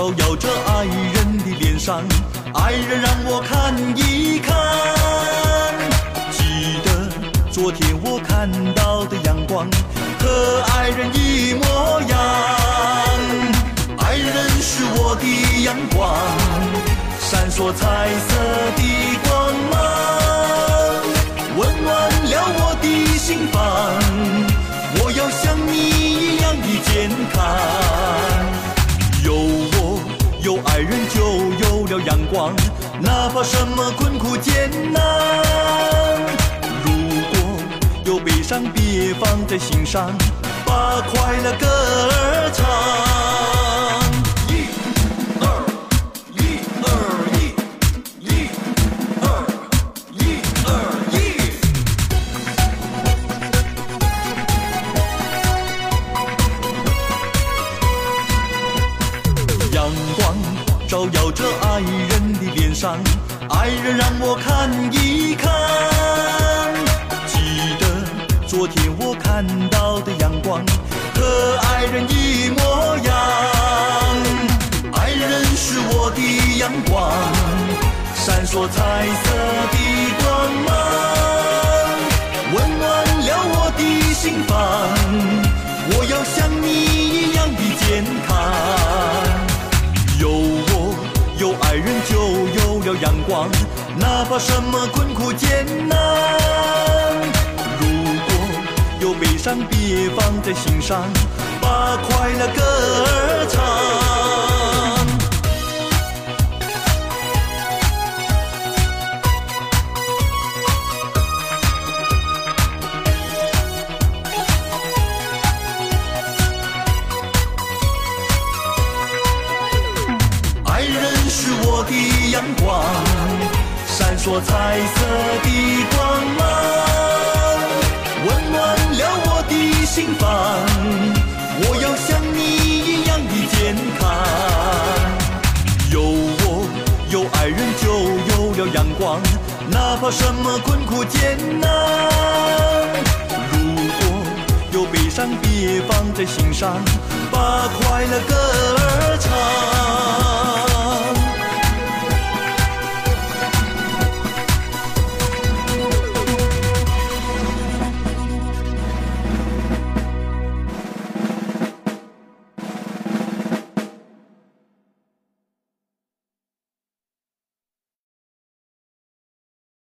照耀着爱人的脸上，爱人让我看一看。记得昨天我看到的阳光，和爱人一模样。爱人是我的阳光，闪烁彩色的爱人就有了阳光，哪怕什么困苦艰难。如果有悲伤，别放在心上，把快乐歌儿照耀着爱人的脸上，爱人让我看一看。记得昨天我看到的阳光，和爱人一模样。爱人是我的阳光，闪烁彩色的光芒，温暖了我的心房。我要向爱人就有了阳光，哪怕什么困苦艰难。如果有悲伤，别放在心上，把快乐歌儿我的阳光，闪烁彩色的光芒，温暖了我的心房。我要像你一样的健康。有我有爱人就有了阳光，哪怕什么困苦艰难。如果有悲伤，别放在心上，把快乐歌儿唱。